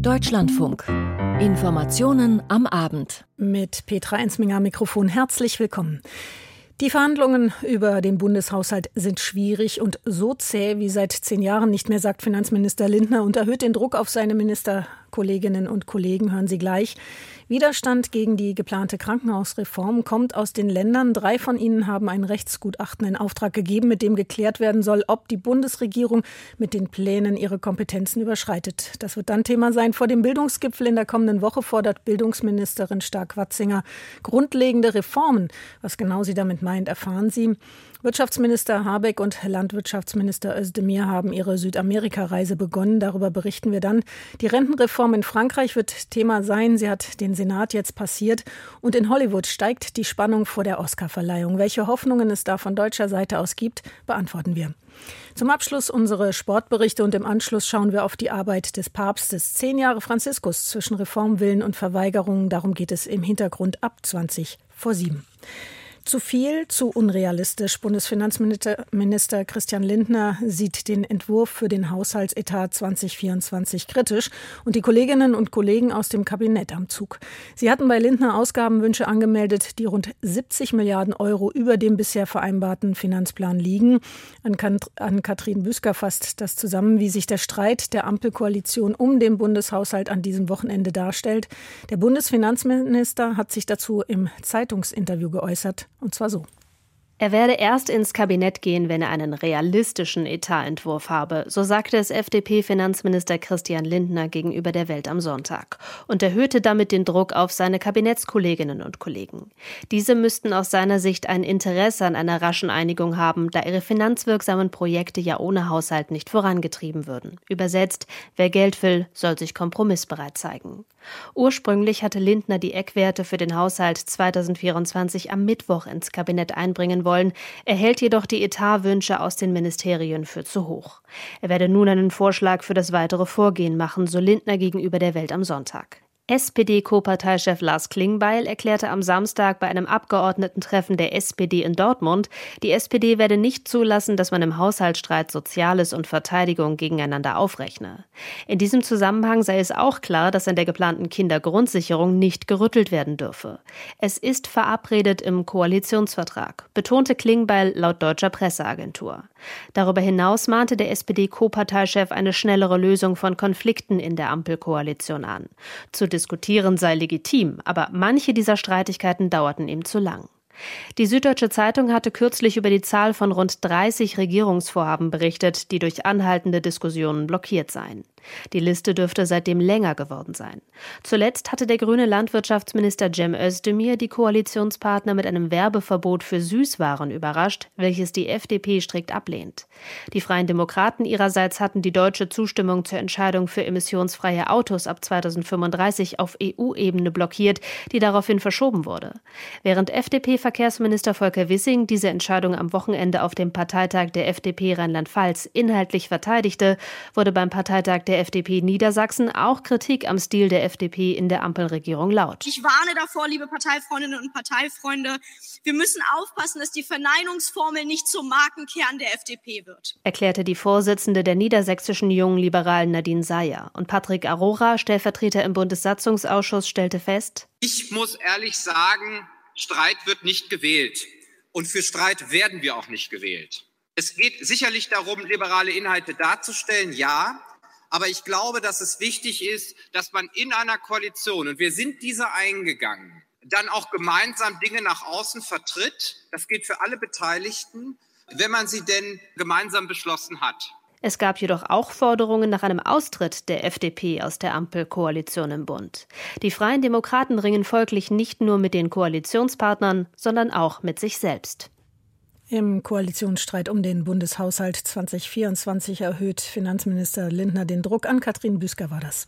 Deutschlandfunk. Informationen am Abend. Mit Petra Ensminger Mikrofon herzlich willkommen. Die Verhandlungen über den Bundeshaushalt sind schwierig und so zäh wie seit zehn Jahren nicht mehr, sagt Finanzminister Lindner und erhöht den Druck auf seine Ministerkolleginnen und Kollegen. Hören Sie gleich. Widerstand gegen die geplante Krankenhausreform kommt aus den Ländern. Drei von ihnen haben ein Rechtsgutachten in Auftrag gegeben, mit dem geklärt werden soll, ob die Bundesregierung mit den Plänen ihre Kompetenzen überschreitet. Das wird dann Thema sein. Vor dem Bildungsgipfel in der kommenden Woche fordert Bildungsministerin Stark-Watzinger grundlegende Reformen. Was genau sie damit meint, erfahren Sie. Wirtschaftsminister Habeck und Landwirtschaftsminister Özdemir haben ihre Südamerika-Reise begonnen. Darüber berichten wir dann. Die Rentenreform in Frankreich wird Thema sein. Sie hat den Senat jetzt passiert. Und in Hollywood steigt die Spannung vor der Oscarverleihung. Welche Hoffnungen es da von deutscher Seite aus gibt, beantworten wir. Zum Abschluss unsere Sportberichte und im Anschluss schauen wir auf die Arbeit des Papstes. Zehn Jahre Franziskus zwischen Reformwillen und Verweigerungen. Darum geht es im Hintergrund ab 20 vor sieben. Zu viel, zu unrealistisch. Bundesfinanzminister Christian Lindner sieht den Entwurf für den Haushaltsetat 2024 kritisch und die Kolleginnen und Kollegen aus dem Kabinett am Zug. Sie hatten bei Lindner Ausgabenwünsche angemeldet, die rund 70 Milliarden Euro über dem bisher vereinbarten Finanzplan liegen. An, an Katrin Büsker fasst das zusammen, wie sich der Streit der Ampelkoalition um den Bundeshaushalt an diesem Wochenende darstellt. Der Bundesfinanzminister hat sich dazu im Zeitungsinterview geäußert. Und zwar so. Er werde erst ins Kabinett gehen, wenn er einen realistischen Etatentwurf habe, so sagte es FDP-Finanzminister Christian Lindner gegenüber der Welt am Sonntag und erhöhte damit den Druck auf seine Kabinettskolleginnen und Kollegen. Diese müssten aus seiner Sicht ein Interesse an einer raschen Einigung haben, da ihre finanzwirksamen Projekte ja ohne Haushalt nicht vorangetrieben würden. Übersetzt, wer Geld will, soll sich kompromissbereit zeigen. Ursprünglich hatte Lindner die Eckwerte für den Haushalt 2024 am Mittwoch ins Kabinett einbringen wollen, erhält jedoch die Etatwünsche aus den Ministerien für zu hoch. Er werde nun einen Vorschlag für das weitere Vorgehen machen, so Lindner gegenüber der Welt am Sonntag. SPD-Co-Parteichef Lars Klingbeil erklärte am Samstag bei einem Abgeordnetentreffen der SPD in Dortmund, die SPD werde nicht zulassen, dass man im Haushaltsstreit Soziales und Verteidigung gegeneinander aufrechne. In diesem Zusammenhang sei es auch klar, dass an der geplanten Kindergrundsicherung nicht gerüttelt werden dürfe. Es ist verabredet im Koalitionsvertrag, betonte Klingbeil laut deutscher Presseagentur. Darüber hinaus mahnte der SPD-Co-Parteichef eine schnellere Lösung von Konflikten in der Ampelkoalition an. Zu diskutieren sei legitim, aber manche dieser Streitigkeiten dauerten ihm zu lang. Die Süddeutsche Zeitung hatte kürzlich über die Zahl von rund 30 Regierungsvorhaben berichtet, die durch anhaltende Diskussionen blockiert seien. Die Liste dürfte seitdem länger geworden sein. Zuletzt hatte der grüne Landwirtschaftsminister Cem Özdemir die Koalitionspartner mit einem Werbeverbot für Süßwaren überrascht, welches die FDP strikt ablehnt. Die Freien Demokraten ihrerseits hatten die deutsche Zustimmung zur Entscheidung für emissionsfreie Autos ab 2035 auf EU-Ebene blockiert, die daraufhin verschoben wurde. Während FDP-Verkehrsminister Volker Wissing diese Entscheidung am Wochenende auf dem Parteitag der FDP Rheinland-Pfalz inhaltlich verteidigte, wurde beim Parteitag der der FDP Niedersachsen auch Kritik am Stil der FDP in der Ampelregierung laut. Ich warne davor, liebe Parteifreundinnen und Parteifreunde, wir müssen aufpassen, dass die Verneinungsformel nicht zum Markenkern der FDP wird. Erklärte die Vorsitzende der niedersächsischen jungen Liberalen Nadine Seyer. Und Patrick Arora, Stellvertreter im Bundessatzungsausschuss, stellte fest, ich muss ehrlich sagen, Streit wird nicht gewählt. Und für Streit werden wir auch nicht gewählt. Es geht sicherlich darum, liberale Inhalte darzustellen, ja. Aber ich glaube, dass es wichtig ist, dass man in einer Koalition, und wir sind diese eingegangen, dann auch gemeinsam Dinge nach außen vertritt. Das gilt für alle Beteiligten, wenn man sie denn gemeinsam beschlossen hat. Es gab jedoch auch Forderungen nach einem Austritt der FDP aus der Ampelkoalition im Bund. Die Freien Demokraten ringen folglich nicht nur mit den Koalitionspartnern, sondern auch mit sich selbst. Im Koalitionsstreit um den Bundeshaushalt 2024 erhöht Finanzminister Lindner den Druck an. Katrin Büsker war das.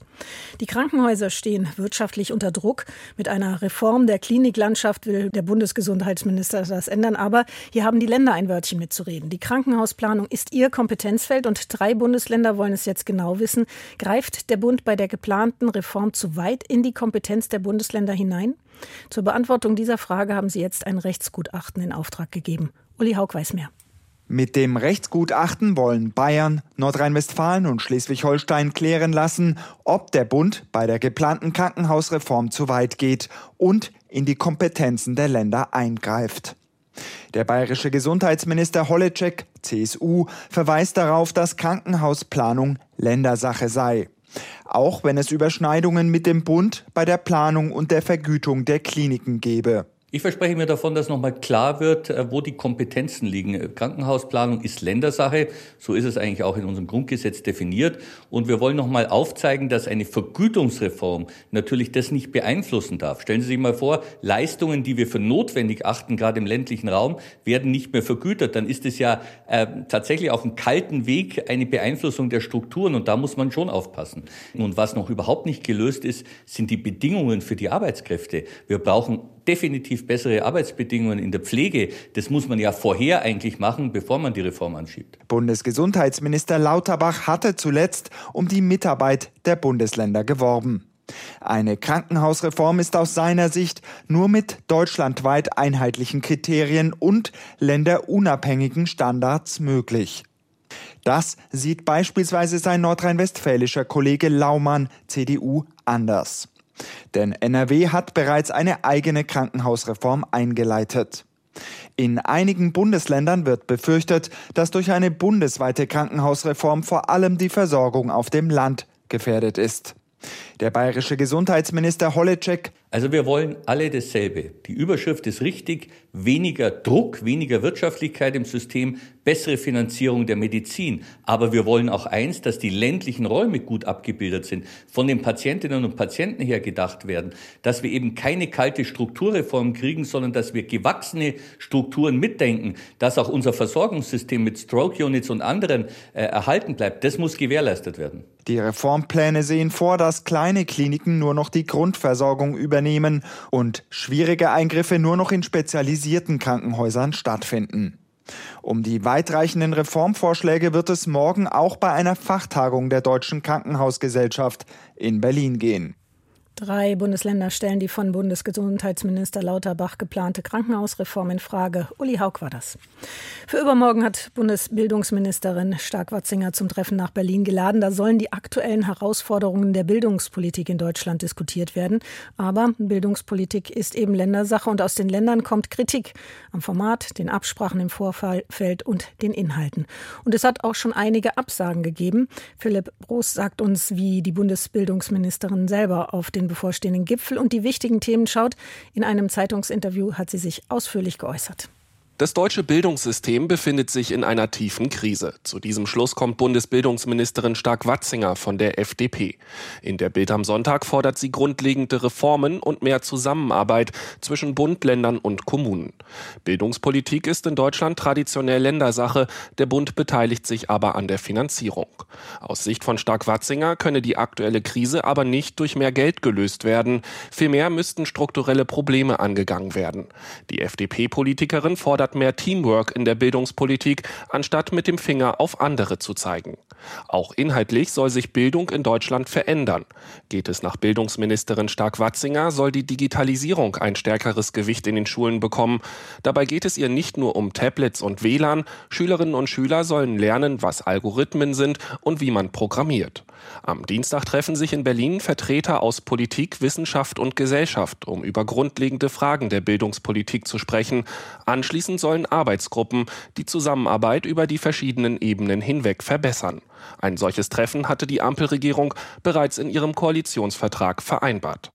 Die Krankenhäuser stehen wirtschaftlich unter Druck. Mit einer Reform der Kliniklandschaft will der Bundesgesundheitsminister das ändern. Aber hier haben die Länder ein Wörtchen mitzureden. Die Krankenhausplanung ist ihr Kompetenzfeld und drei Bundesländer wollen es jetzt genau wissen. Greift der Bund bei der geplanten Reform zu weit in die Kompetenz der Bundesländer hinein? Zur Beantwortung dieser Frage haben sie jetzt ein Rechtsgutachten in Auftrag gegeben. Uli Haug weiß mehr. Mit dem Rechtsgutachten wollen Bayern, Nordrhein-Westfalen und Schleswig-Holstein klären lassen, ob der Bund bei der geplanten Krankenhausreform zu weit geht und in die Kompetenzen der Länder eingreift. Der bayerische Gesundheitsminister Holleczek, CSU, verweist darauf, dass Krankenhausplanung Ländersache sei. Auch wenn es Überschneidungen mit dem Bund bei der Planung und der Vergütung der Kliniken gebe. Ich verspreche mir davon, dass nochmal klar wird, äh, wo die Kompetenzen liegen. Krankenhausplanung ist Ländersache. So ist es eigentlich auch in unserem Grundgesetz definiert. Und wir wollen nochmal aufzeigen, dass eine Vergütungsreform natürlich das nicht beeinflussen darf. Stellen Sie sich mal vor, Leistungen, die wir für notwendig achten, gerade im ländlichen Raum, werden nicht mehr vergütet. Dann ist es ja äh, tatsächlich auf einem kalten Weg eine Beeinflussung der Strukturen. Und da muss man schon aufpassen. Und was noch überhaupt nicht gelöst ist, sind die Bedingungen für die Arbeitskräfte. Wir brauchen definitiv bessere Arbeitsbedingungen in der Pflege. Das muss man ja vorher eigentlich machen, bevor man die Reform anschiebt. Bundesgesundheitsminister Lauterbach hatte zuletzt um die Mitarbeit der Bundesländer geworben. Eine Krankenhausreform ist aus seiner Sicht nur mit deutschlandweit einheitlichen Kriterien und länderunabhängigen Standards möglich. Das sieht beispielsweise sein nordrhein-westfälischer Kollege Laumann, CDU, anders. Denn NRW hat bereits eine eigene Krankenhausreform eingeleitet. In einigen Bundesländern wird befürchtet, dass durch eine bundesweite Krankenhausreform vor allem die Versorgung auf dem Land gefährdet ist. Der bayerische Gesundheitsminister Holleczek. Also wir wollen alle dasselbe. Die Überschrift ist richtig. Weniger Druck, weniger Wirtschaftlichkeit im System, bessere Finanzierung der Medizin. Aber wir wollen auch eins, dass die ländlichen Räume gut abgebildet sind, von den Patientinnen und Patienten her gedacht werden, dass wir eben keine kalte Strukturreform kriegen, sondern dass wir gewachsene Strukturen mitdenken, dass auch unser Versorgungssystem mit Stroke Units und anderen äh, erhalten bleibt. Das muss gewährleistet werden. Die Reformpläne sehen vor, dass kleine Kliniken nur noch die Grundversorgung übernehmen und schwierige Eingriffe nur noch in spezialisierten Krankenhäusern stattfinden. Um die weitreichenden Reformvorschläge wird es morgen auch bei einer Fachtagung der Deutschen Krankenhausgesellschaft in Berlin gehen. Drei Bundesländer stellen die von Bundesgesundheitsminister Lauterbach geplante Krankenhausreform in Frage. Uli Haug war das. Für übermorgen hat Bundesbildungsministerin Stark-Watzinger zum Treffen nach Berlin geladen. Da sollen die aktuellen Herausforderungen der Bildungspolitik in Deutschland diskutiert werden. Aber Bildungspolitik ist eben Ländersache und aus den Ländern kommt Kritik am Format, den Absprachen im Vorfeld und den Inhalten. Und es hat auch schon einige Absagen gegeben. Philipp Broß sagt uns, wie die Bundesbildungsministerin selber auf den bevorstehenden Gipfel und die wichtigen Themen schaut. In einem Zeitungsinterview hat sie sich ausführlich geäußert. Das deutsche Bildungssystem befindet sich in einer tiefen Krise. Zu diesem Schluss kommt Bundesbildungsministerin Stark-Watzinger von der FDP. In der Bild am Sonntag fordert sie grundlegende Reformen und mehr Zusammenarbeit zwischen Bund, Ländern und Kommunen. Bildungspolitik ist in Deutschland traditionell Ländersache. Der Bund beteiligt sich aber an der Finanzierung. Aus Sicht von Stark-Watzinger könne die aktuelle Krise aber nicht durch mehr Geld gelöst werden. Vielmehr müssten strukturelle Probleme angegangen werden. Die FDP-Politikerin fordert fordert mehr Teamwork in der Bildungspolitik, anstatt mit dem Finger auf andere zu zeigen. Auch inhaltlich soll sich Bildung in Deutschland verändern. Geht es nach Bildungsministerin Stark-Watzinger, soll die Digitalisierung ein stärkeres Gewicht in den Schulen bekommen. Dabei geht es ihr nicht nur um Tablets und WLAN. Schülerinnen und Schüler sollen lernen, was Algorithmen sind und wie man programmiert. Am Dienstag treffen sich in Berlin Vertreter aus Politik, Wissenschaft und Gesellschaft, um über grundlegende Fragen der Bildungspolitik zu sprechen. Anschließend sollen Arbeitsgruppen die Zusammenarbeit über die verschiedenen Ebenen hinweg verbessern. Ein solches Treffen hatte die Ampelregierung bereits in ihrem Koalitionsvertrag vereinbart.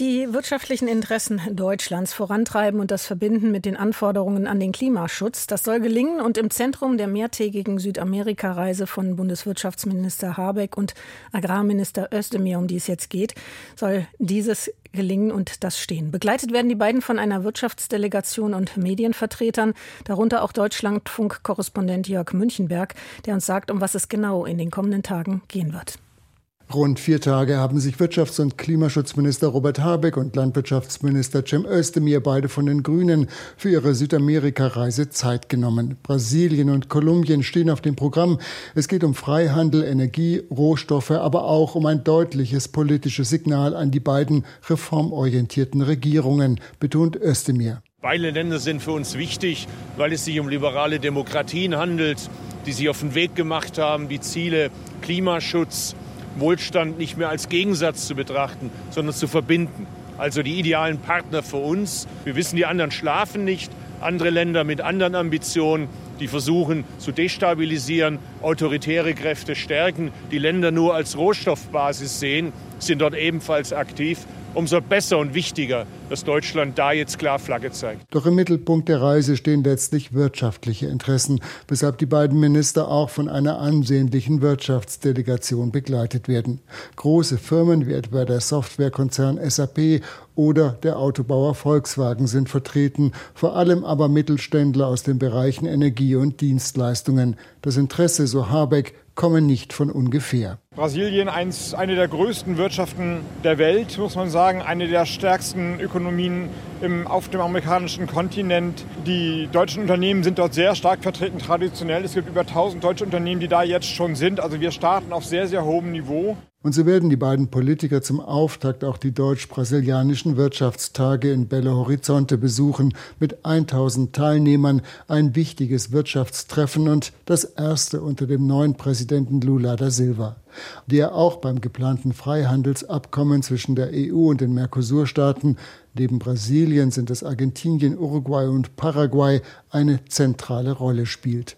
Die wirtschaftlichen Interessen Deutschlands vorantreiben und das verbinden mit den Anforderungen an den Klimaschutz, das soll gelingen und im Zentrum der mehrtägigen Südamerika-Reise von Bundeswirtschaftsminister Habeck und Agrarminister Özdemir, um die es jetzt geht, soll dieses gelingen und das stehen. Begleitet werden die beiden von einer Wirtschaftsdelegation und Medienvertretern, darunter auch Deutschlandfunk-Korrespondent Jörg Münchenberg, der uns sagt, um was es genau in den kommenden Tagen gehen wird. Rund vier Tage haben sich Wirtschafts- und Klimaschutzminister Robert Habeck und Landwirtschaftsminister Cem Özdemir, beide von den Grünen, für ihre Südamerika-Reise Zeit genommen. Brasilien und Kolumbien stehen auf dem Programm. Es geht um Freihandel, Energie, Rohstoffe, aber auch um ein deutliches politisches Signal an die beiden reformorientierten Regierungen, betont Özdemir. Beide Länder sind für uns wichtig, weil es sich um liberale Demokratien handelt, die sich auf den Weg gemacht haben, die Ziele Klimaschutz, Wohlstand nicht mehr als Gegensatz zu betrachten, sondern zu verbinden. Also die idealen Partner für uns. Wir wissen, die anderen schlafen nicht. Andere Länder mit anderen Ambitionen, die versuchen zu destabilisieren, autoritäre Kräfte stärken, die Länder nur als Rohstoffbasis sehen, sind dort ebenfalls aktiv umso besser und wichtiger, dass Deutschland da jetzt klar Flagge zeigt. Doch im Mittelpunkt der Reise stehen letztlich wirtschaftliche Interessen, weshalb die beiden Minister auch von einer ansehnlichen Wirtschaftsdelegation begleitet werden. Große Firmen wie etwa der Softwarekonzern SAP oder der Autobauer Volkswagen sind vertreten, vor allem aber Mittelständler aus den Bereichen Energie und Dienstleistungen. Das Interesse, so Habeck, komme nicht von ungefähr. Brasilien, eins, eine der größten Wirtschaften der Welt, muss man sagen, eine der stärksten Ökonomien im, auf dem amerikanischen Kontinent. Die deutschen Unternehmen sind dort sehr stark vertreten, traditionell. Es gibt über 1000 deutsche Unternehmen, die da jetzt schon sind. Also wir starten auf sehr, sehr hohem Niveau. Und so werden die beiden Politiker zum Auftakt auch die deutsch-brasilianischen Wirtschaftstage in Belo Horizonte besuchen, mit 1000 Teilnehmern, ein wichtiges Wirtschaftstreffen und das erste unter dem neuen Präsidenten Lula da Silva, der auch beim geplanten Freihandelsabkommen zwischen der EU und den Mercosur-Staaten, neben Brasilien sind es Argentinien, Uruguay und Paraguay, eine zentrale Rolle spielt.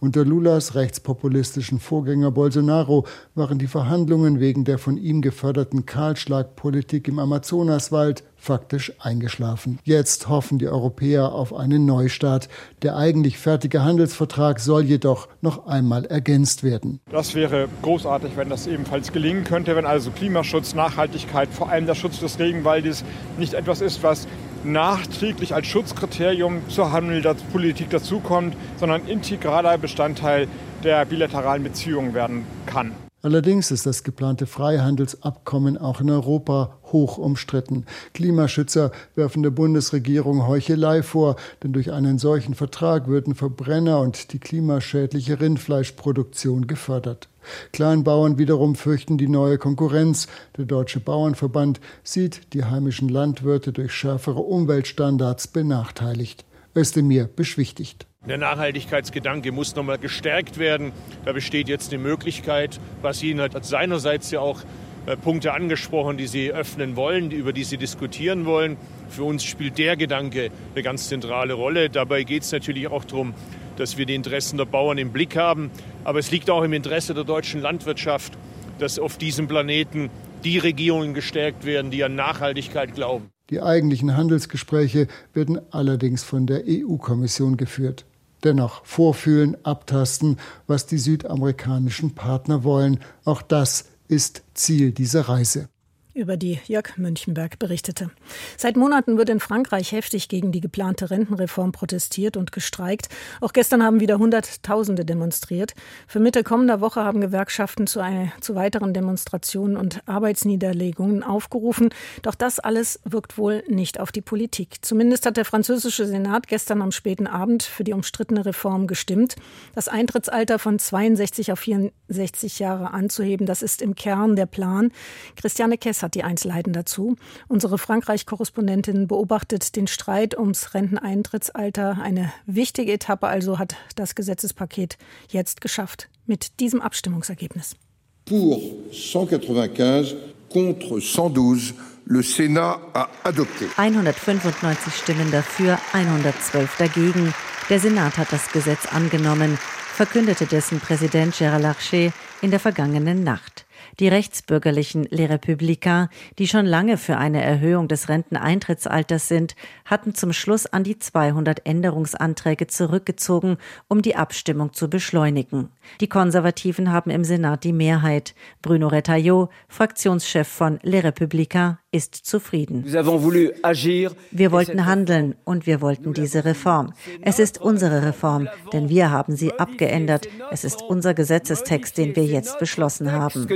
Unter Lulas rechtspopulistischen Vorgänger Bolsonaro waren die Verhandlungen wegen der von ihm geförderten Kahlschlagpolitik im Amazonaswald faktisch eingeschlafen. Jetzt hoffen die Europäer auf einen Neustart. Der eigentlich fertige Handelsvertrag soll jedoch noch einmal ergänzt werden. Das wäre großartig, wenn das ebenfalls gelingen könnte, wenn also Klimaschutz, Nachhaltigkeit, vor allem der Schutz des Regenwaldes nicht etwas ist, was nachträglich als Schutzkriterium zur Handelspolitik dazukommt, sondern integraler Bestandteil der bilateralen Beziehungen werden kann. Allerdings ist das geplante Freihandelsabkommen auch in Europa hoch umstritten. Klimaschützer werfen der Bundesregierung Heuchelei vor, denn durch einen solchen Vertrag würden Verbrenner und die klimaschädliche Rindfleischproduktion gefördert. Kleinbauern wiederum fürchten die neue Konkurrenz. Der Deutsche Bauernverband sieht die heimischen Landwirte durch schärfere Umweltstandards benachteiligt. Özdemir beschwichtigt. Der Nachhaltigkeitsgedanke muss nochmal gestärkt werden. Da besteht jetzt die Möglichkeit. Brasilien hat seinerseits ja auch äh, Punkte angesprochen, die sie öffnen wollen, über die sie diskutieren wollen. Für uns spielt der Gedanke eine ganz zentrale Rolle. Dabei geht es natürlich auch darum, dass wir die Interessen der Bauern im Blick haben. Aber es liegt auch im Interesse der deutschen Landwirtschaft, dass auf diesem Planeten die Regierungen gestärkt werden, die an Nachhaltigkeit glauben. Die eigentlichen Handelsgespräche werden allerdings von der EU-Kommission geführt. Dennoch vorfühlen, abtasten, was die südamerikanischen Partner wollen. Auch das ist Ziel dieser Reise über die Jörg Münchenberg berichtete. Seit Monaten wird in Frankreich heftig gegen die geplante Rentenreform protestiert und gestreikt. Auch gestern haben wieder Hunderttausende demonstriert. Für Mitte kommender Woche haben Gewerkschaften zu, einer, zu weiteren Demonstrationen und Arbeitsniederlegungen aufgerufen. Doch das alles wirkt wohl nicht auf die Politik. Zumindest hat der französische Senat gestern am späten Abend für die umstrittene Reform gestimmt. Das Eintrittsalter von 62 auf 64 Jahre anzuheben, das ist im Kern der Plan. Christiane Kessler hat die Einzelheiten dazu. Unsere Frankreich-Korrespondentin beobachtet den Streit ums Renteneintrittsalter. Eine wichtige Etappe also hat das Gesetzespaket jetzt geschafft mit diesem Abstimmungsergebnis. Pour 195 contre 112 Le Sénat a adopté. 195 Stimmen dafür, 112 dagegen. Der Senat hat das Gesetz angenommen, verkündete dessen Präsident Gérard Larcher in der vergangenen Nacht. Die rechtsbürgerlichen Les Républicains, die schon lange für eine Erhöhung des Renteneintrittsalters sind, hatten zum Schluss an die 200 Änderungsanträge zurückgezogen, um die Abstimmung zu beschleunigen. Die Konservativen haben im Senat die Mehrheit. Bruno Retailleau, Fraktionschef von Les Républicains, ist zufrieden. Wir wollten handeln und wir wollten diese Reform. Es ist unsere Reform, denn wir haben sie abgeändert. Es ist unser Gesetzestext, den wir jetzt beschlossen haben.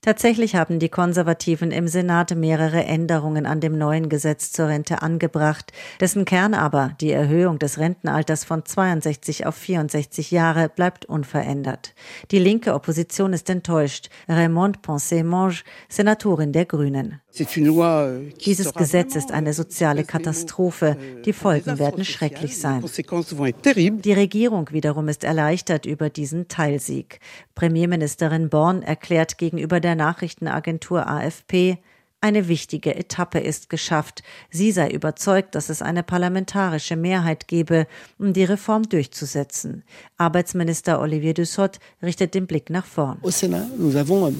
Tatsächlich haben die Konservativen im Senat mehrere Änderungen an dem neuen Gesetz zur Rente angebracht, dessen Kern aber, die Erhöhung des Rentenalters von 62 auf 64 Jahre, bleibt unverändert. Die linke Opposition ist enttäuscht. Raymond Poncet-Monge, Senatorin der Grünen. Euh, Dieses Gesetz ist eine soziale Katastrophe. Euh, die Folgen werden schrecklich sein. Die Regierung wiederum ist erleichtert über diesen Teilsieg. Premierministerin Born erklärt gegenüber der Nachrichtenagentur AFP, eine wichtige Etappe ist geschafft. Sie sei überzeugt, dass es eine parlamentarische Mehrheit gebe, um die Reform durchzusetzen. Arbeitsminister Olivier Dussopt richtet den Blick nach vorn. Euh,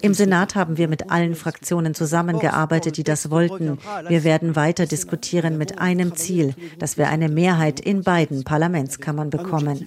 Im Senat haben wir mit allen Fraktionen zusammengearbeitet, die das wollten. Wir werden weiter diskutieren mit einem Ziel, dass wir eine Mehrheit in beiden Parlamentskammern bekommen.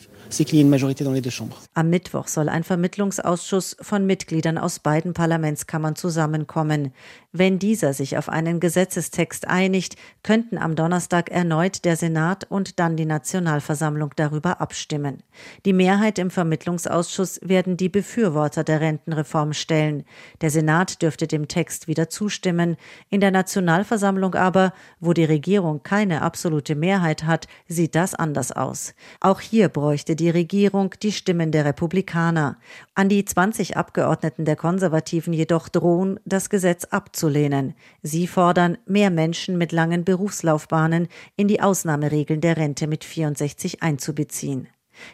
Am Mittwoch soll ein Vermittlungsausschuss von Mitgliedern aus beiden Parlamentskammern zusammenkommen. Wenn dieser sich auf einen Gesetzestext einigt, könnten am Donnerstag erneut der Senat und dann die Nationalversammlung darüber abstimmen. Die Mehrheit im Vermittlungsausschuss werden die Befürworter der Rentenreform stellen. Der Senat dürfte dem Text wieder zustimmen. In der Nationalversammlung aber, wo die Regierung keine absolute Mehrheit hat, sieht das anders aus. Auch hier bräuchte die Regierung die Stimmen der Republikaner. An die 20 Abgeordneten der Konservativen jedoch drohen, das Gesetz abzulehnen. Sie fordern, mehr Menschen mit langen Berufslaufbahnen in die Ausnahmeregeln der Rente mit 64 einzubeziehen.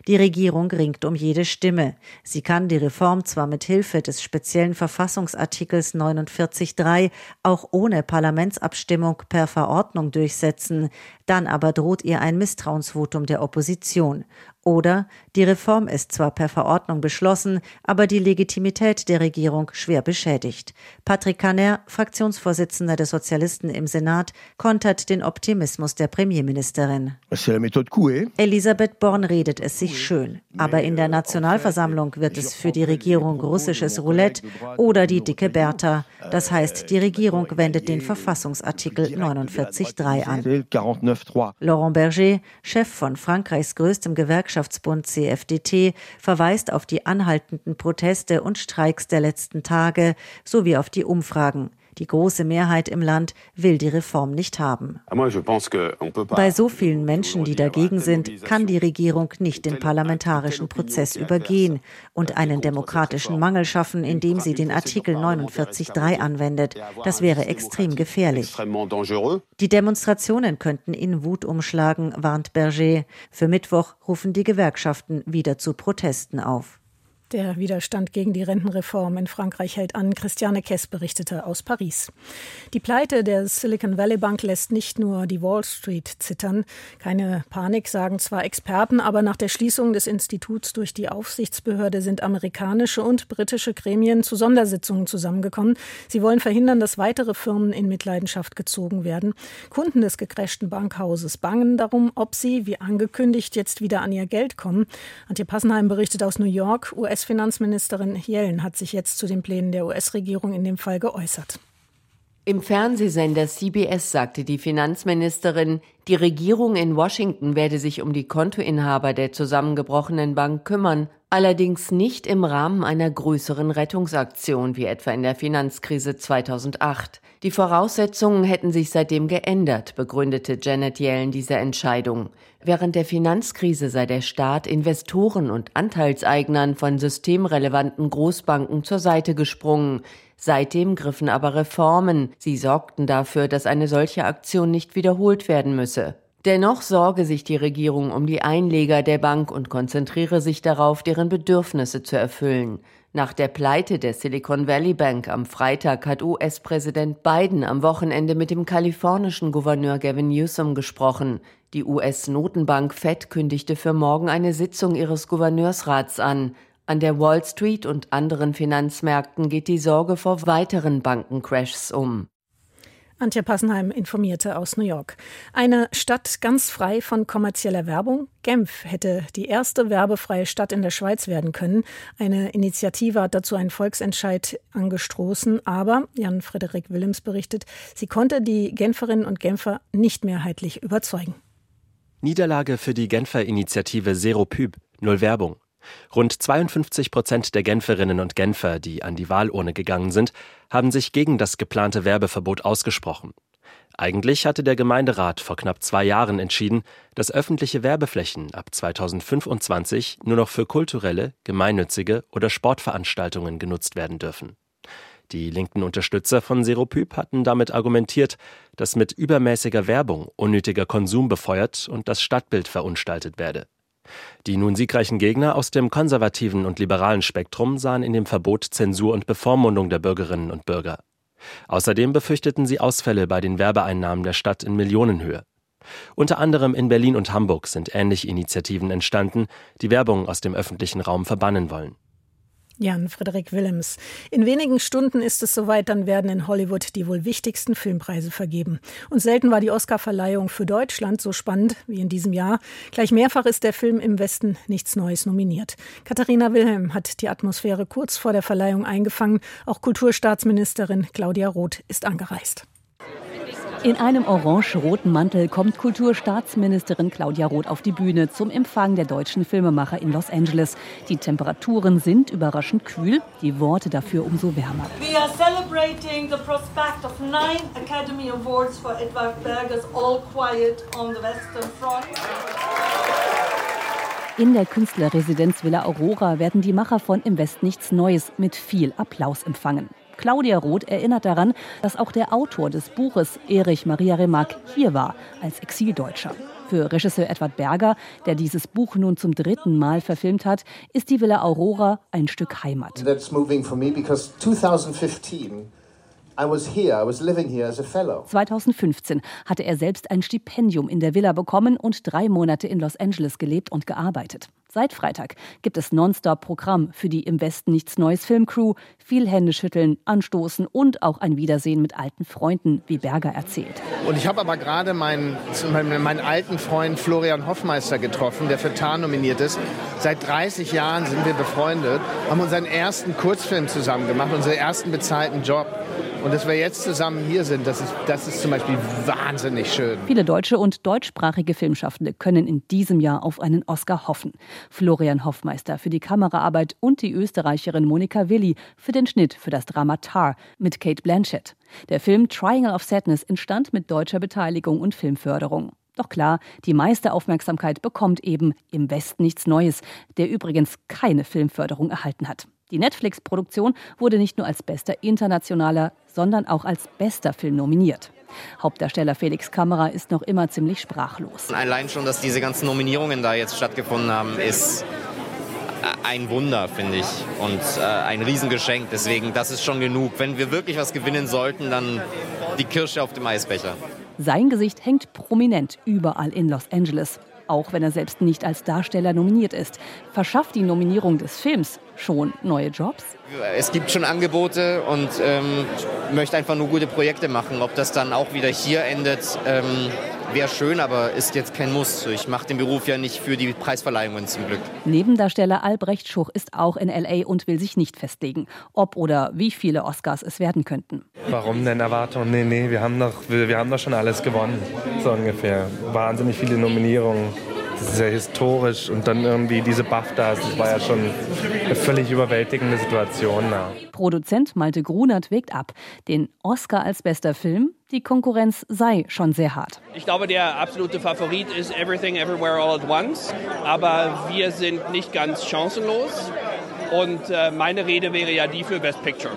Die Regierung ringt um jede Stimme. Sie kann die Reform zwar mit Hilfe des speziellen Verfassungsartikels 49.3 auch ohne Parlamentsabstimmung per Verordnung durchsetzen, dann aber droht ihr ein Misstrauensvotum der Opposition. Oder die Reform ist zwar per Verordnung beschlossen, aber die Legitimität der Regierung schwer beschädigt. Patrick Caner, Fraktionsvorsitzender der Sozialisten im Senat, kontert den Optimismus der Premierministerin. Elisabeth Born redet es sich schön, aber in der Nationalversammlung wird es für die Regierung russisches Roulette oder die dicke Bertha. Das heißt, die Regierung wendet den Verfassungsartikel 49.3 an. Laurent Berger, Chef von Frankreichs größtem Gewerkschaft Gewerkschaftsbund CFDT verweist auf die anhaltenden Proteste und Streiks der letzten Tage sowie auf die Umfragen. Die große Mehrheit im Land will die Reform nicht haben. Bei so vielen Menschen, die dagegen sind, kann die Regierung nicht den parlamentarischen Prozess übergehen und einen demokratischen Mangel schaffen, indem sie den Artikel 49.3 anwendet. Das wäre extrem gefährlich. Die Demonstrationen könnten in Wut umschlagen, warnt Berger. Für Mittwoch rufen die Gewerkschaften wieder zu Protesten auf. Der Widerstand gegen die Rentenreform in Frankreich hält an. Christiane Kess berichtete aus Paris. Die Pleite der Silicon Valley Bank lässt nicht nur die Wall Street zittern. Keine Panik, sagen zwar Experten, aber nach der Schließung des Instituts durch die Aufsichtsbehörde sind amerikanische und britische Gremien zu Sondersitzungen zusammengekommen. Sie wollen verhindern, dass weitere Firmen in Mitleidenschaft gezogen werden. Kunden des gecrashten Bankhauses bangen darum, ob sie, wie angekündigt, jetzt wieder an ihr Geld kommen. Antje Passenheim berichtet aus New York. US US-Finanzministerin Yellen hat sich jetzt zu den Plänen der US-Regierung in dem Fall geäußert. Im Fernsehsender CBS sagte die Finanzministerin, die Regierung in Washington werde sich um die Kontoinhaber der zusammengebrochenen Bank kümmern, allerdings nicht im Rahmen einer größeren Rettungsaktion wie etwa in der Finanzkrise 2008. Die Voraussetzungen hätten sich seitdem geändert, begründete Janet Yellen diese Entscheidung. Während der Finanzkrise sei der Staat Investoren und Anteilseignern von systemrelevanten Großbanken zur Seite gesprungen. Seitdem griffen aber Reformen. Sie sorgten dafür, dass eine solche Aktion nicht wiederholt werden müsse. Dennoch sorge sich die Regierung um die Einleger der Bank und konzentriere sich darauf, deren Bedürfnisse zu erfüllen. Nach der Pleite der Silicon Valley Bank am Freitag hat US-Präsident Biden am Wochenende mit dem kalifornischen Gouverneur Gavin Newsom gesprochen. Die US-Notenbank Fed kündigte für morgen eine Sitzung ihres Gouverneursrats an. An der Wall Street und anderen Finanzmärkten geht die Sorge vor weiteren Bankencrashs um. Antje Passenheim informierte aus New York. Eine Stadt ganz frei von kommerzieller Werbung. Genf hätte die erste werbefreie Stadt in der Schweiz werden können. Eine Initiative hat dazu einen Volksentscheid angestoßen, aber Jan Frederik Willems berichtet, sie konnte die Genferinnen und Genfer nicht mehrheitlich überzeugen. Niederlage für die Genfer Initiative Zero Pub, Null Werbung. Rund 52 Prozent der Genferinnen und Genfer, die an die Wahlurne gegangen sind, haben sich gegen das geplante Werbeverbot ausgesprochen. Eigentlich hatte der Gemeinderat vor knapp zwei Jahren entschieden, dass öffentliche Werbeflächen ab 2025 nur noch für kulturelle, gemeinnützige oder Sportveranstaltungen genutzt werden dürfen. Die linken Unterstützer von Seropyp hatten damit argumentiert, dass mit übermäßiger Werbung unnötiger Konsum befeuert und das Stadtbild verunstaltet werde. Die nun siegreichen Gegner aus dem konservativen und liberalen Spektrum sahen in dem Verbot Zensur und Bevormundung der Bürgerinnen und Bürger. Außerdem befürchteten sie Ausfälle bei den Werbeeinnahmen der Stadt in Millionenhöhe. Unter anderem in Berlin und Hamburg sind ähnliche Initiativen entstanden, die Werbung aus dem öffentlichen Raum verbannen wollen. Jan Frederik Willems. In wenigen Stunden ist es soweit, dann werden in Hollywood die wohl wichtigsten Filmpreise vergeben. Und selten war die Oscarverleihung für Deutschland so spannend wie in diesem Jahr. Gleich mehrfach ist der Film im Westen nichts Neues nominiert. Katharina Wilhelm hat die Atmosphäre kurz vor der Verleihung eingefangen. Auch Kulturstaatsministerin Claudia Roth ist angereist. In einem orange-roten Mantel kommt Kulturstaatsministerin Claudia Roth auf die Bühne zum Empfang der deutschen Filmemacher in Los Angeles. Die Temperaturen sind überraschend kühl, die Worte dafür umso wärmer. We are celebrating the prospect of nine Academy Awards for Edward Berger's All Quiet on the Western Front. In der Künstlerresidenz Villa Aurora werden die Macher von Im West nichts Neues mit viel Applaus empfangen. Claudia Roth erinnert daran, dass auch der Autor des Buches, Erich Maria Remarque, hier war, als Exildeutscher. Für Regisseur Edward Berger, der dieses Buch nun zum dritten Mal verfilmt hat, ist die Villa Aurora ein Stück Heimat. That's moving for me because 2015 2015 hatte er selbst ein Stipendium in der Villa bekommen und drei Monate in Los Angeles gelebt und gearbeitet. Seit Freitag gibt es Nonstop-Programm für die im Westen nichts Neues Filmcrew, viel Händeschütteln, Anstoßen und auch ein Wiedersehen mit alten Freunden, wie Berger erzählt. Und ich habe aber gerade meinen, meinen, meinen alten Freund Florian Hoffmeister getroffen, der für Tarn nominiert ist. Seit 30 Jahren sind wir befreundet, haben unseren ersten Kurzfilm zusammen gemacht, unseren ersten bezahlten Job. Und dass wir jetzt zusammen hier sind, das ist, das ist zum Beispiel wahnsinnig schön. Viele deutsche und deutschsprachige Filmschaffende können in diesem Jahr auf einen Oscar hoffen. Florian Hoffmeister für die Kameraarbeit und die Österreicherin Monika Willi für den Schnitt für das Drama Tar mit Kate Blanchett. Der Film Triangle of Sadness entstand mit deutscher Beteiligung und Filmförderung. Doch klar, die meiste Aufmerksamkeit bekommt eben im Westen nichts Neues, der übrigens keine Filmförderung erhalten hat. Die Netflix-Produktion wurde nicht nur als bester internationaler, sondern auch als bester Film nominiert. Hauptdarsteller Felix Kammerer ist noch immer ziemlich sprachlos. Allein schon, dass diese ganzen Nominierungen da jetzt stattgefunden haben, ist ein Wunder, finde ich. Und äh, ein Riesengeschenk. Deswegen, das ist schon genug. Wenn wir wirklich was gewinnen sollten, dann die Kirsche auf dem Eisbecher. Sein Gesicht hängt prominent überall in Los Angeles auch wenn er selbst nicht als Darsteller nominiert ist. Verschafft die Nominierung des Films schon neue Jobs? Es gibt schon Angebote und ähm, möchte einfach nur gute Projekte machen. Ob das dann auch wieder hier endet, ähm, wäre schön, aber ist jetzt kein Muss. Ich mache den Beruf ja nicht für die Preisverleihungen zum Glück. Nebendarsteller Albrecht Schuch ist auch in LA und will sich nicht festlegen, ob oder wie viele Oscars es werden könnten. Warum denn Erwartungen? Nee, nee, wir haben doch, wir, wir haben doch schon alles gewonnen, so ungefähr. Wahnsinnig viele Nominierungen das ist ja historisch und dann irgendwie diese BAFTAs, das war ja schon eine völlig überwältigende Situation. Ja. Produzent Malte Grunert wägt ab. Den Oscar als bester Film, die Konkurrenz sei schon sehr hart. Ich glaube, der absolute Favorit ist Everything Everywhere All at Once, aber wir sind nicht ganz chancenlos und äh, meine Rede wäre ja die für Best Picture.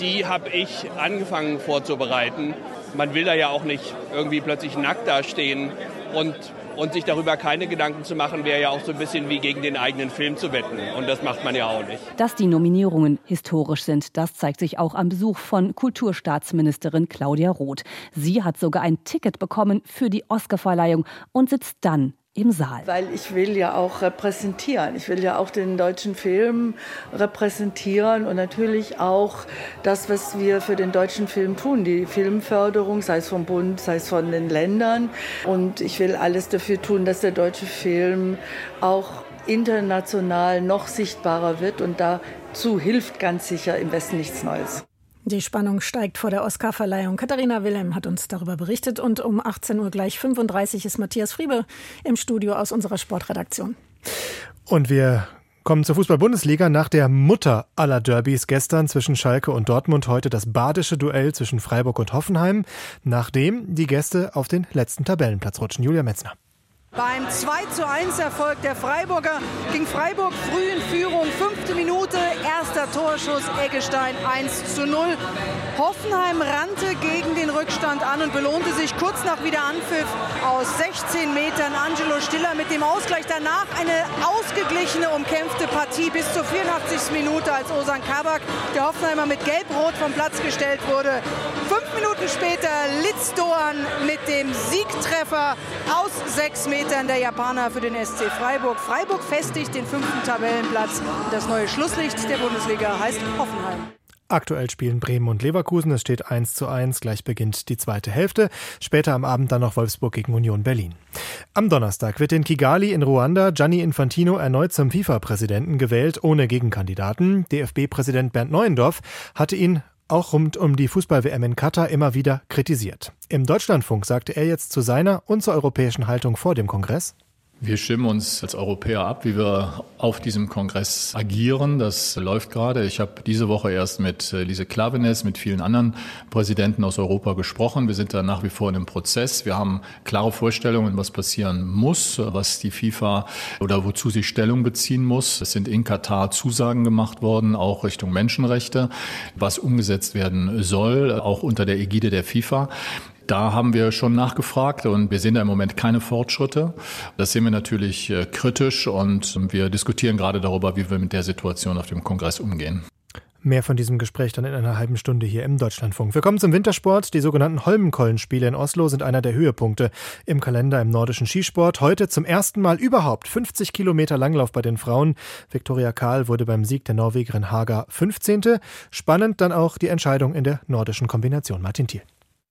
Die habe ich angefangen vorzubereiten. Man will da ja auch nicht irgendwie plötzlich nackt dastehen und und sich darüber keine Gedanken zu machen, wäre ja auch so ein bisschen wie gegen den eigenen Film zu wetten. Und das macht man ja auch nicht. Dass die Nominierungen historisch sind, das zeigt sich auch am Besuch von Kulturstaatsministerin Claudia Roth. Sie hat sogar ein Ticket bekommen für die Oscarverleihung und sitzt dann im Saal. Weil ich will ja auch repräsentieren. Ich will ja auch den deutschen Film repräsentieren und natürlich auch das, was wir für den deutschen Film tun, die Filmförderung, sei es vom Bund, sei es von den Ländern. Und ich will alles dafür tun, dass der deutsche Film auch international noch sichtbarer wird und dazu hilft ganz sicher im Westen nichts Neues. Die Spannung steigt vor der Oscarverleihung. Katharina Wilhelm hat uns darüber berichtet und um 18 Uhr gleich 35 ist Matthias Friebe im Studio aus unserer Sportredaktion. Und wir Kommen zur Fußball-Bundesliga. Nach der Mutter aller Derbys gestern zwischen Schalke und Dortmund heute das badische Duell zwischen Freiburg und Hoffenheim, nachdem die Gäste auf den letzten Tabellenplatz rutschen. Julia Metzner. Beim 2 zu 1 Erfolg der Freiburger ging Freiburg früh in Führung. Fünfte Minute, erster Torschuss, Eggestein 1 zu 0. Hoffenheim rannte gegen den Rückstand an und belohnte sich kurz nach Wiederanpfiff aus 16 Metern Angelo Stiller mit dem Ausgleich. Danach eine ausgeglichene, umkämpfte Partie bis zur 84. Minute, als Osan Kabak, der Hoffenheimer mit Gelb-Rot vom Platz gestellt wurde. Fünf Minuten später Litzdorn mit dem Siegtreffer aus sechs Metern. Der Japaner für den SC Freiburg. Freiburg festigt den fünften Tabellenplatz. Das neue Schlusslicht der Bundesliga heißt Hoffenheim. Aktuell spielen Bremen und Leverkusen. Es steht 1 zu 1. Gleich beginnt die zweite Hälfte. Später am Abend dann noch Wolfsburg gegen Union Berlin. Am Donnerstag wird in Kigali in Ruanda Gianni Infantino erneut zum FIFA-Präsidenten gewählt, ohne Gegenkandidaten. DFB-Präsident Bernd Neuendorf hatte ihn auch rund um die Fußball-WM in Katar immer wieder kritisiert. Im Deutschlandfunk sagte er jetzt zu seiner und zur europäischen Haltung vor dem Kongress. Wir stimmen uns als Europäer ab, wie wir auf diesem Kongress agieren. Das läuft gerade. Ich habe diese Woche erst mit äh, Lise Klavenes, mit vielen anderen Präsidenten aus Europa gesprochen. Wir sind da nach wie vor in einem Prozess. Wir haben klare Vorstellungen, was passieren muss, was die FIFA oder wozu sie Stellung beziehen muss. Es sind in Katar Zusagen gemacht worden, auch Richtung Menschenrechte, was umgesetzt werden soll, auch unter der Ägide der FIFA. Da haben wir schon nachgefragt und wir sehen da im Moment keine Fortschritte. Das sehen wir natürlich äh, kritisch und wir diskutieren gerade darüber, wie wir mit der Situation auf dem Kongress umgehen. Mehr von diesem Gespräch dann in einer halben Stunde hier im Deutschlandfunk. Wir kommen zum Wintersport. Die sogenannten Holmenkollen-Spiele in Oslo sind einer der Höhepunkte im Kalender im nordischen Skisport. Heute zum ersten Mal überhaupt 50 Kilometer Langlauf bei den Frauen. Viktoria Kahl wurde beim Sieg der Norwegerin Haga 15. Spannend dann auch die Entscheidung in der nordischen Kombination. Martin Thiel.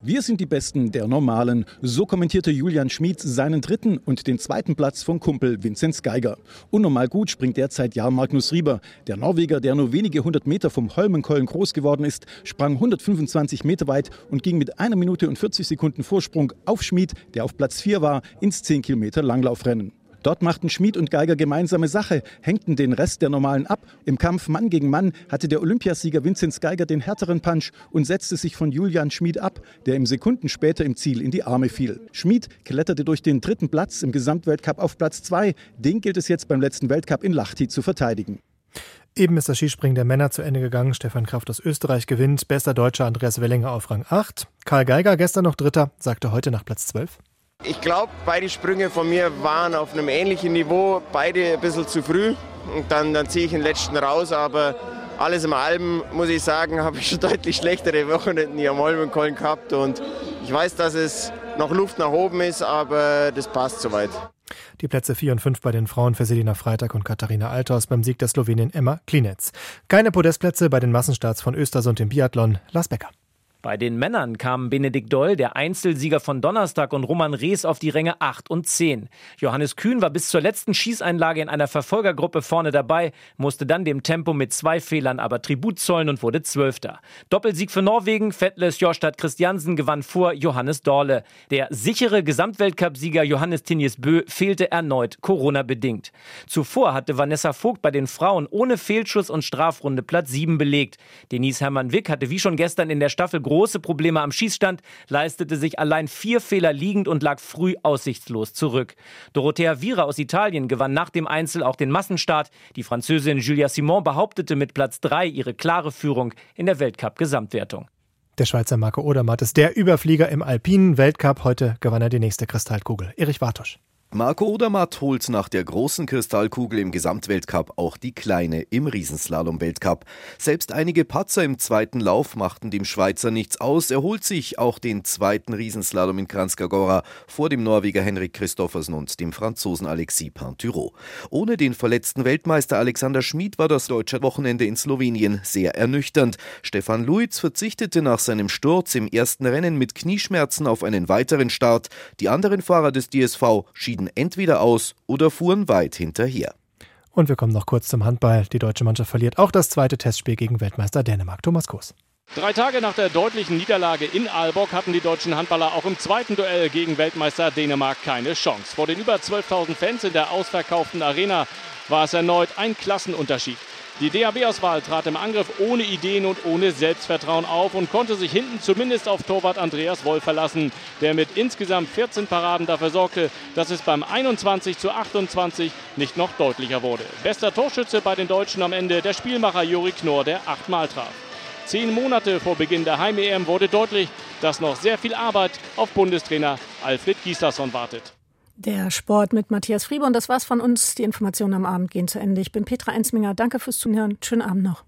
Wir sind die Besten der Normalen. So kommentierte Julian Schmid seinen dritten und den zweiten Platz von Kumpel Vinzenz Geiger. Unnormal gut springt derzeit Jan Magnus Rieber. Der Norweger, der nur wenige hundert Meter vom Holmenkollen groß geworden ist, sprang 125 Meter weit und ging mit einer Minute und 40 Sekunden Vorsprung auf Schmid, der auf Platz 4 war, ins 10 Kilometer Langlaufrennen. Dort machten Schmid und Geiger gemeinsame Sache, hängten den Rest der Normalen ab. Im Kampf Mann gegen Mann hatte der Olympiasieger Vinzenz Geiger den härteren Punch und setzte sich von Julian Schmid ab, der im Sekunden später im Ziel in die Arme fiel. Schmid kletterte durch den dritten Platz im Gesamtweltcup auf Platz zwei. Den gilt es jetzt beim letzten Weltcup in Lahti zu verteidigen. Eben ist das Skispringen der Männer zu Ende gegangen. Stefan Kraft aus Österreich gewinnt. Bester Deutscher Andreas Wellinger auf Rang 8. Karl Geiger, gestern noch Dritter, sagte heute nach Platz 12. Ich glaube, beide Sprünge von mir waren auf einem ähnlichen Niveau, beide ein bisschen zu früh. Und dann, dann ziehe ich den letzten raus, aber alles im allem muss ich sagen, habe ich schon deutlich schlechtere Wochenenden hier am Holmenkollen gehabt. Und ich weiß, dass es noch Luft nach oben ist, aber das passt soweit. Die Plätze 4 und 5 bei den Frauen für Selina Freitag und Katharina Althaus beim Sieg der Slowenin Emma Klinetz. Keine Podestplätze bei den Massenstarts von Östersund im Biathlon. Lars Becker. Bei den Männern kamen Benedikt Doll, der Einzelsieger von Donnerstag, und Roman Rees auf die Ränge 8 und 10. Johannes Kühn war bis zur letzten Schießeinlage in einer Verfolgergruppe vorne dabei, musste dann dem Tempo mit zwei Fehlern aber Tribut zollen und wurde Zwölfter. Doppelsieg für Norwegen, Fettles Jorstad Christiansen gewann vor Johannes Dorle. Der sichere Gesamtweltcupsieger Johannes Tinjes Bö fehlte erneut Corona-bedingt. Zuvor hatte Vanessa Vogt bei den Frauen ohne Fehlschuss und Strafrunde Platz 7 belegt. Denise Hermann-Wick hatte wie schon gestern in der Staffel große Probleme am Schießstand, leistete sich allein vier Fehler liegend und lag früh aussichtslos zurück. Dorothea Vira aus Italien gewann nach dem Einzel auch den Massenstart. Die Französin Julia Simon behauptete mit Platz 3 ihre klare Führung in der Weltcup-Gesamtwertung. Der Schweizer Marco Odermatt ist der Überflieger im alpinen Weltcup. Heute gewann er die nächste Kristallkugel. Erich Wartosch. Marco Odermatt holt nach der großen Kristallkugel im Gesamtweltcup auch die kleine im Riesenslalom-Weltcup. Selbst einige Patzer im zweiten Lauf machten dem Schweizer nichts aus. Er holt sich auch den zweiten Riesenslalom in Kranjskagora vor dem Norweger Henrik Christoffersen und dem Franzosen Alexis Pinturo. Ohne den verletzten Weltmeister Alexander Schmid war das deutsche Wochenende in Slowenien sehr ernüchternd. Stefan Luiz verzichtete nach seinem Sturz im ersten Rennen mit Knieschmerzen auf einen weiteren Start. Die anderen Fahrer des DSV schieden schieden entweder aus oder fuhren weit hinterher. Und wir kommen noch kurz zum Handball. Die deutsche Mannschaft verliert auch das zweite Testspiel gegen Weltmeister Dänemark. Thomas Koos. Drei Tage nach der deutlichen Niederlage in Aalborg hatten die deutschen Handballer auch im zweiten Duell gegen Weltmeister Dänemark keine Chance. Vor den über 12.000 Fans in der ausverkauften Arena war es erneut ein Klassenunterschied. Die DAB-Auswahl trat im Angriff ohne Ideen und ohne Selbstvertrauen auf und konnte sich hinten zumindest auf Torwart Andreas Wolf verlassen, der mit insgesamt 14 Paraden dafür sorgte, dass es beim 21 zu 28 nicht noch deutlicher wurde. Bester Torschütze bei den Deutschen am Ende der Spielmacher Juri Knorr, der achtmal traf. Zehn Monate vor Beginn der Heim-EM wurde deutlich, dass noch sehr viel Arbeit auf Bundestrainer Alfred Gislason wartet. Der Sport mit Matthias Friebe und das war's von uns. Die Informationen am Abend gehen zu Ende. Ich bin Petra Ensminger. Danke fürs Zuhören. Schönen Abend noch.